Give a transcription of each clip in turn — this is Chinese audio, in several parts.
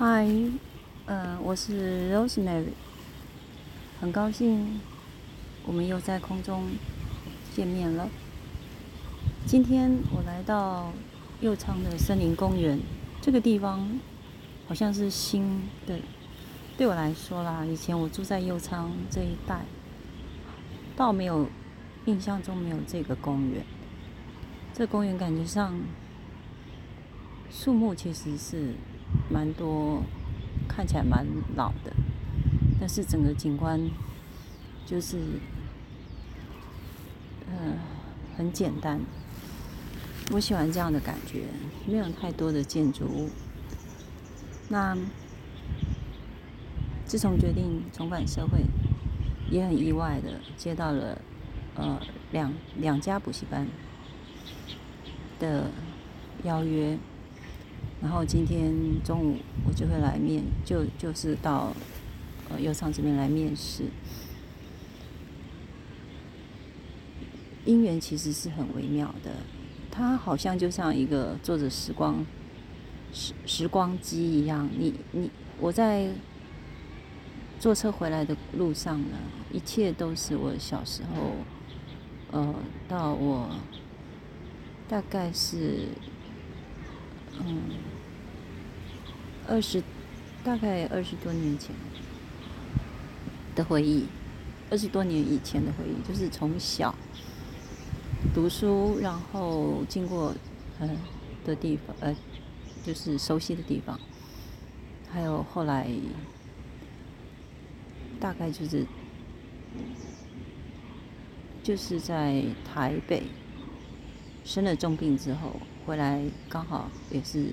嗨，嗯，我是 Rosemary，很高兴我们又在空中见面了。今天我来到右昌的森林公园，这个地方好像是新的，对我来说啦，以前我住在右昌这一带，倒没有印象中没有这个公园。这公园感觉上树木其实是。蛮多，看起来蛮老的，但是整个景观就是，呃，很简单。我喜欢这样的感觉，没有太多的建筑物。那自从决定重返社会，也很意外的接到了呃两两家补习班的邀约。然后今天中午我就会来面，就就是到呃优厂这边来面试。姻缘其实是很微妙的，它好像就像一个坐着时光时时光机一样。你你我在坐车回来的路上呢，一切都是我小时候，呃，到我大概是。嗯，二十，大概二十多年前的回忆，二十多年以前的回忆，就是从小读书，然后经过嗯的地方，呃，就是熟悉的地方，还有后来大概就是就是在台北生了重病之后。回来刚好也是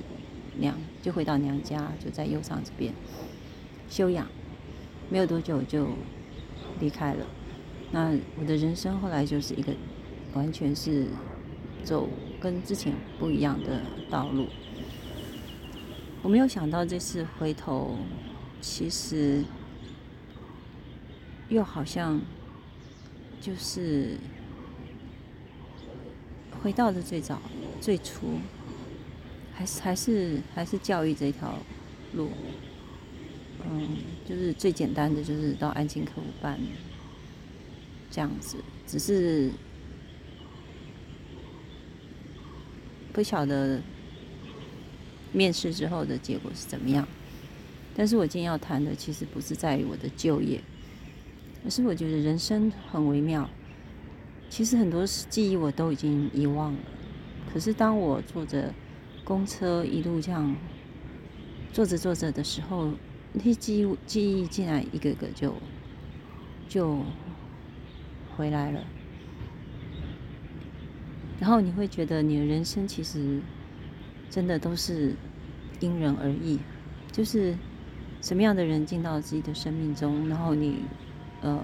娘，就回到娘家，就在右上这边休养，没有多久就离开了。那我的人生后来就是一个完全是走跟之前不一样的道路。我没有想到这次回头，其实又好像就是回到了最早。最初，还是还是还是教育这条路，嗯，就是最简单的，就是到安静课务办这样子。只是不晓得面试之后的结果是怎么样。但是我今天要谈的，其实不是在于我的就业，而是我觉得人生很微妙。其实很多记忆我都已经遗忘了。可是当我坐着公车一路这样坐着坐着的时候，那些记忆记忆竟然一个个就就回来了。然后你会觉得你的人生其实真的都是因人而异，就是什么样的人进到自己的生命中，然后你呃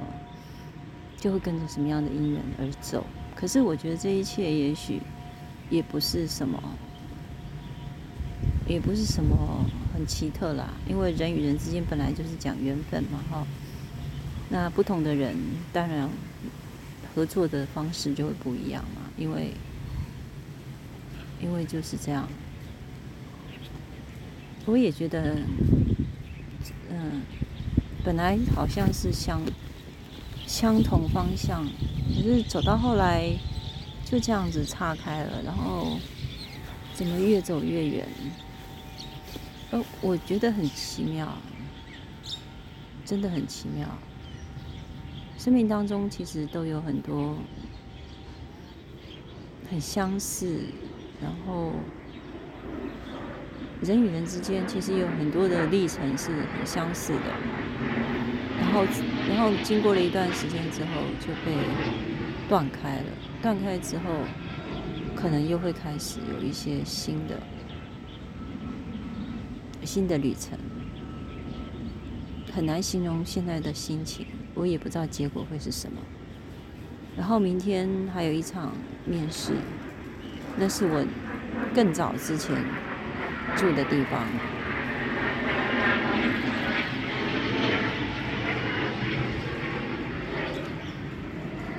就会跟着什么样的因缘而走。可是我觉得这一切也许。也不是什么，也不是什么很奇特啦，因为人与人之间本来就是讲缘分嘛，哈。那不同的人，当然合作的方式就会不一样嘛，因为因为就是这样。我也觉得，嗯，本来好像是相相同方向，可是走到后来。就这样子岔开了，然后怎么越走越远？呃，我觉得很奇妙，真的很奇妙。生命当中其实都有很多很相似，然后人与人之间其实有很多的历程是很相似的，然后然后经过了一段时间之后就被断开了。断开之后，可能又会开始有一些新的新的旅程，很难形容现在的心情，我也不知道结果会是什么。然后明天还有一场面试，那是我更早之前住的地方。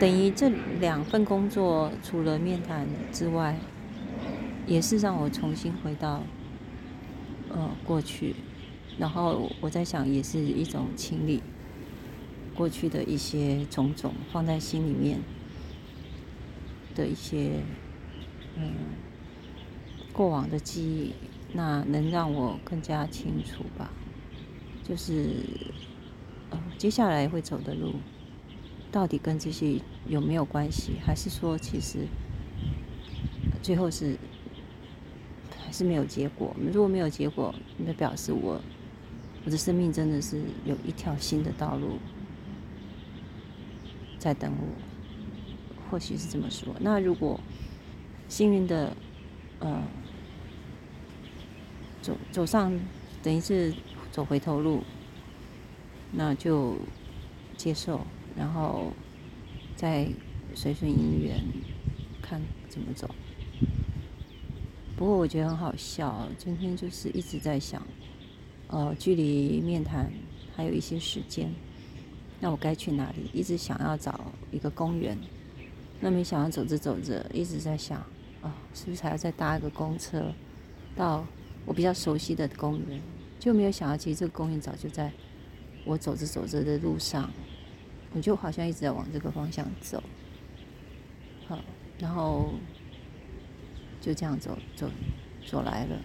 等于这两份工作，除了面谈之外，也是让我重新回到呃过去，然后我在想，也是一种清理过去的一些种种放在心里面的一些嗯过往的记忆，那能让我更加清楚吧。就是呃接下来会走的路，到底跟这些有没有关系？还是说其实最后是还是没有结果？如果没有结果，那表示我。我的生命真的是有一条新的道路在等我，或许是这么说。那如果幸运的，呃，走走上等于是走回头路，那就接受，然后再随顺因缘看怎么走。不过我觉得很好笑，今天就是一直在想。呃，距离面谈还有一些时间，那我该去哪里？一直想要找一个公园，那没想到走着走着，一直在想，啊，是不是还要再搭一个公车到我比较熟悉的公园？就没有想到，其实这个公园早就在我走着走着的路上，我就好像一直在往这个方向走，好，然后就这样走走走来了。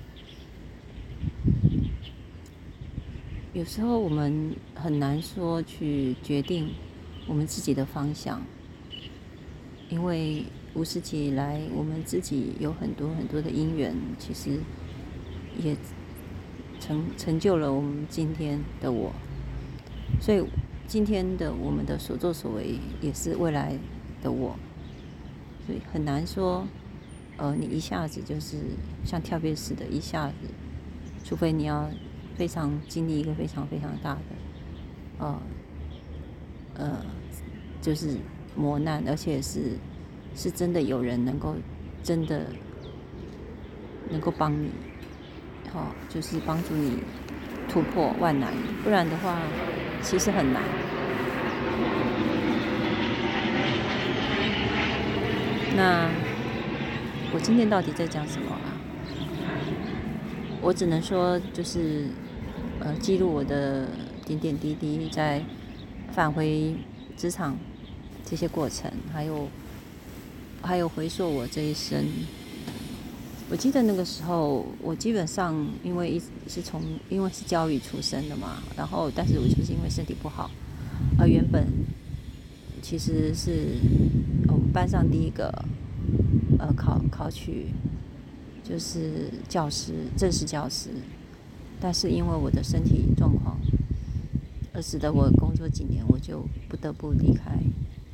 有时候我们很难说去决定我们自己的方向，因为五十几以来，我们自己有很多很多的因缘，其实也成成就了我们今天的我。所以今天的我们的所作所为，也是未来的我。所以很难说，呃，你一下子就是像跳跃似的，一下子，除非你要。非常经历一个非常非常大的，呃，呃，就是磨难，而且是是真的有人能够真的能够帮你，好，就是帮助你突破万难，不然的话其实很难。那我今天到底在讲什么啊？我只能说就是。呃，记录我的点点滴滴，在返回职场这些过程，还有还有回溯我这一生。我记得那个时候，我基本上因为一是从因为是教育出身的嘛，然后但是我就是因为身体不好，而原本其实是我们班上第一个呃考考取就是教师正式教师。但是因为我的身体状况，而使得我工作几年我就不得不离开，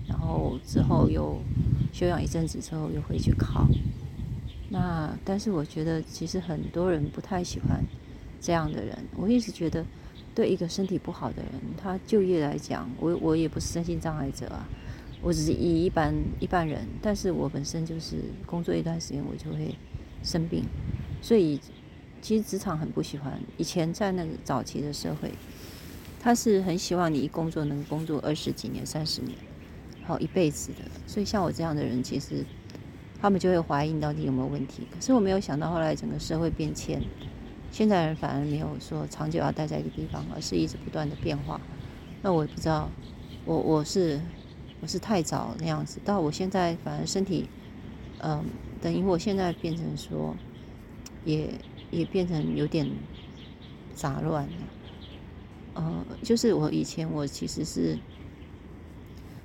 然后之后又休养一阵子之后又回去考。那但是我觉得其实很多人不太喜欢这样的人。我一直觉得，对一个身体不好的人，他就业来讲，我我也不是身心障碍者啊，我只是以一般一般人，但是我本身就是工作一段时间我就会生病，所以。其实职场很不喜欢。以前在那个早期的社会，他是很希望你一工作能工作二十几年、三十年，好一辈子的。所以像我这样的人，其实他们就会怀疑你到底有没有问题。可是我没有想到，后来整个社会变迁，现在人反而没有说长久要待在一个地方，而是一直不断的变化。那我也不知道，我我是我是太早那样子，到我现在反而身体，嗯，等于我现在变成说，也。也变成有点杂乱了，呃，就是我以前我其实是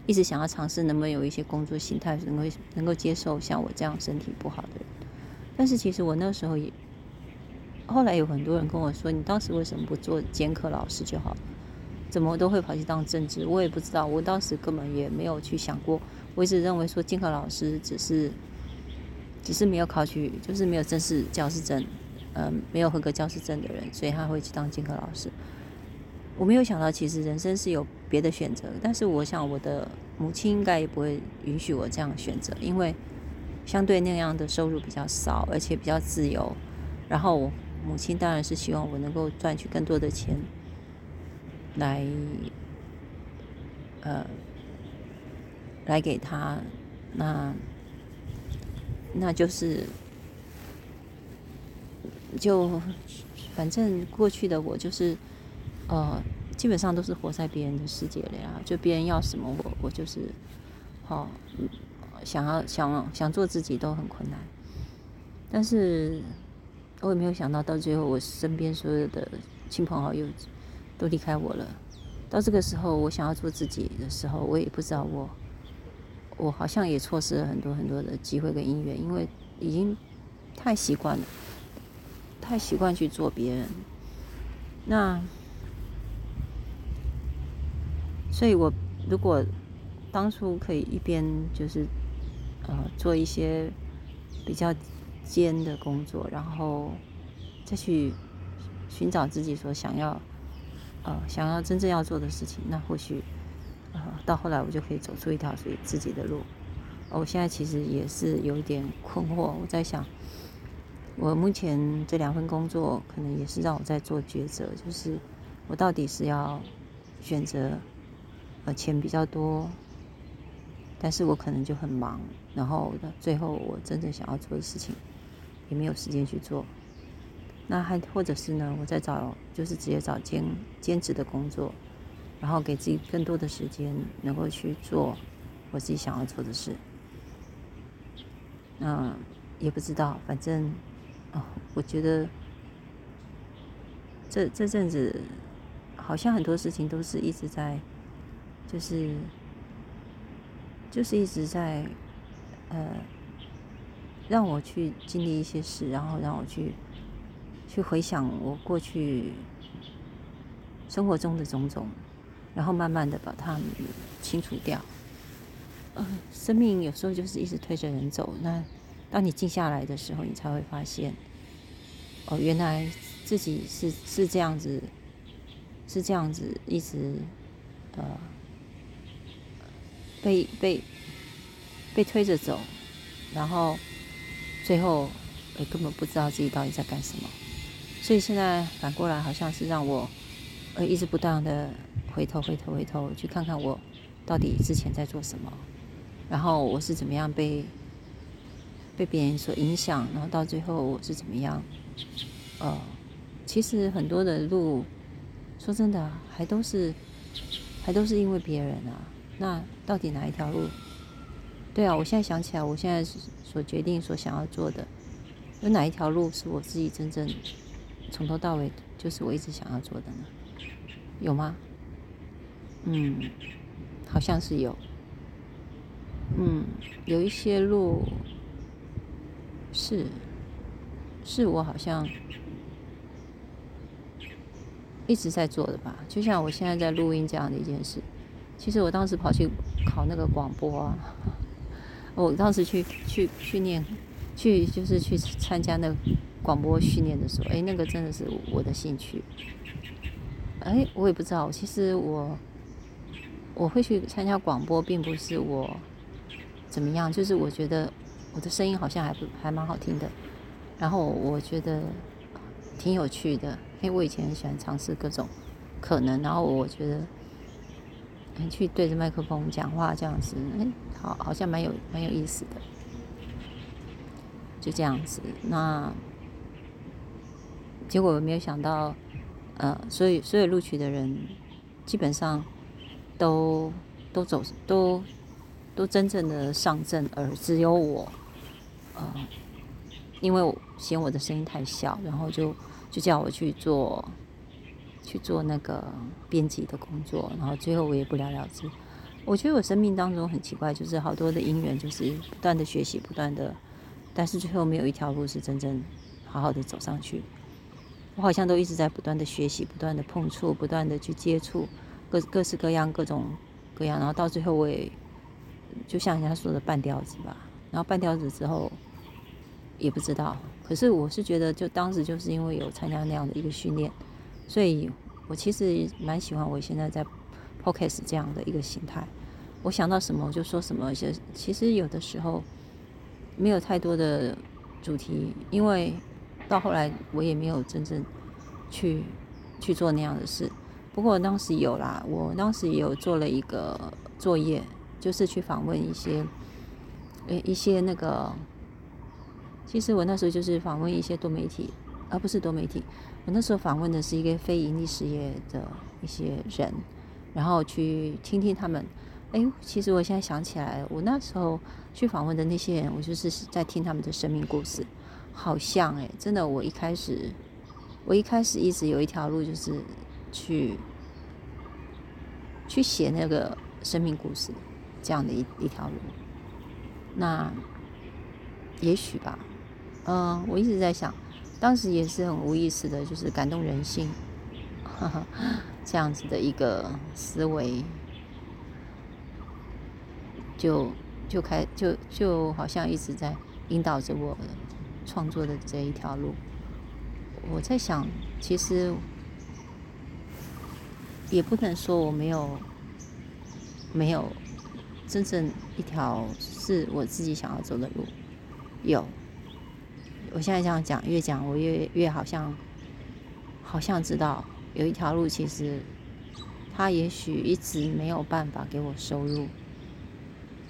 一直想要尝试，能不能有一些工作心态能够能够接受像我这样身体不好的人。但是其实我那时候也，后来有很多人跟我说，你当时为什么不做监课老师就好了？怎么都会跑去当政治？我也不知道，我当时根本也没有去想过。我一直认为说监课老师只是只是没有考取，就是没有正式教师证。嗯，没有合格教师证的人，所以他会去当监课老师。我没有想到，其实人生是有别的选择。但是我想，我的母亲应该也不会允许我这样选择，因为相对那样的收入比较少，而且比较自由。然后母亲当然是希望我能够赚取更多的钱，来，呃，来给他。那，那就是。就反正过去的我就是呃，基本上都是活在别人的世界里啊，就别人要什么我我就是好，想要想想做自己都很困难，但是我也没有想到到最后我身边所有的亲朋好友都离开我了，到这个时候我想要做自己的时候，我也不知道我。我好像也错失了很多很多的机会跟姻缘，因为已经太习惯了，太习惯去做别人。那，所以我如果当初可以一边就是呃做一些比较尖的工作，然后再去寻找自己所想要呃想要真正要做的事情，那或许呃。到后来，我就可以走出一条属于自己的路。我现在其实也是有一点困惑，我在想，我目前这两份工作可能也是让我在做抉择，就是我到底是要选择钱比较多，但是我可能就很忙，然后最后我真正想要做的事情也没有时间去做。那还或者是呢，我在找就是直接找兼兼职的工作。然后给自己更多的时间，能够去做我自己想要做的事。那也不知道，反正哦，我觉得这这阵子好像很多事情都是一直在，就是就是一直在呃让我去经历一些事，然后让我去去回想我过去生活中的种种。然后慢慢的把它们清除掉。呃，生命有时候就是一直推着人走。那当你静下来的时候，你才会发现，哦，原来自己是是这样子，是这样子一直呃被被被推着走，然后最后也根本不知道自己到底在干什么。所以现在反过来，好像是让我呃一直不断的。回头，回头，回头，去看看我到底之前在做什么，然后我是怎么样被被别人所影响，然后到最后我是怎么样？呃，其实很多的路，说真的，还都是还都是因为别人啊。那到底哪一条路？对啊，我现在想起来，我现在所决定、所想要做的，有哪一条路是我自己真正从头到尾就是我一直想要做的呢？有吗？嗯，好像是有。嗯，有一些路是是我好像一直在做的吧，就像我现在在录音这样的一件事。其实我当时跑去考那个广播啊，我当时去去训练，去就是去参加那广播训练的时候，哎，那个真的是我的兴趣。哎，我也不知道，其实我。我会去参加广播，并不是我怎么样，就是我觉得我的声音好像还不还蛮好听的，然后我觉得挺有趣的，因为我以前很喜欢尝试各种可能，然后我觉得去对着麦克风讲话这样子，哎，好，好像蛮有蛮有意思的，就这样子。那结果没有想到，呃，所以所有录取的人基本上。都都走都都真正的上阵，而只有我，呃，因为我嫌我的声音太小，然后就就叫我去做去做那个编辑的工作，然后最后我也不了了之。我觉得我生命当中很奇怪，就是好多的因缘，就是不断的学习，不断的，但是最后没有一条路是真正好好的走上去。我好像都一直在不断的学习，不断的碰触，不断的去接触。各各式各样、各种各样，然后到最后我也就像人家说的半吊子吧。然后半吊子之后也不知道，可是我是觉得，就当时就是因为有参加那样的一个训练，所以我其实蛮喜欢我现在在 podcast 这样的一个形态。我想到什么我就说什么，就其实有的时候没有太多的主题，因为到后来我也没有真正去去做那样的事。不过当时有啦，我当时有做了一个作业，就是去访问一些，呃，一些那个，其实我那时候就是访问一些多媒体而不是多媒体。我那时候访问的是一个非盈利事业的一些人，然后去听听他们。哎，其实我现在想起来，我那时候去访问的那些人，我就是在听他们的生命故事，好像哎，真的，我一开始，我一开始一直有一条路，就是去去写那个生命故事这样的一一条路。那也许吧，嗯，我一直在想，当时也是很无意识的，就是感动人心，这样子的一个思维。就就开就就好像一直在引导着我创作的这一条路。我在想，其实也不能说我没有没有真正一条是我自己想要走的路。有，我现在这样讲，越讲我越越好像好像知道有一条路，其实他也许一直没有办法给我收入。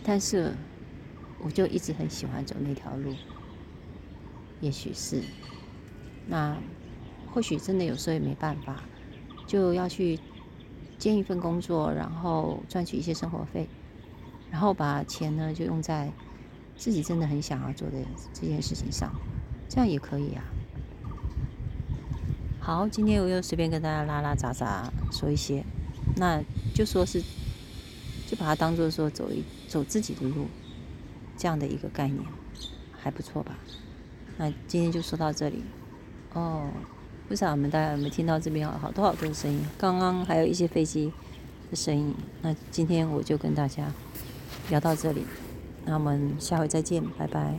但是，我就一直很喜欢走那条路。也许是，那或许真的有时候也没办法，就要去兼一份工作，然后赚取一些生活费，然后把钱呢就用在自己真的很想要做的这件事情上，这样也可以啊。好，今天我又随便跟大家拉拉杂杂说一些，那就说是。就把它当做说走一走自己的路，这样的一个概念，还不错吧？那今天就说到这里。哦，不知道我们大家有没有听到这边好多好多的声音？刚刚还有一些飞机的声音。那今天我就跟大家聊到这里，那我们下回再见，拜拜。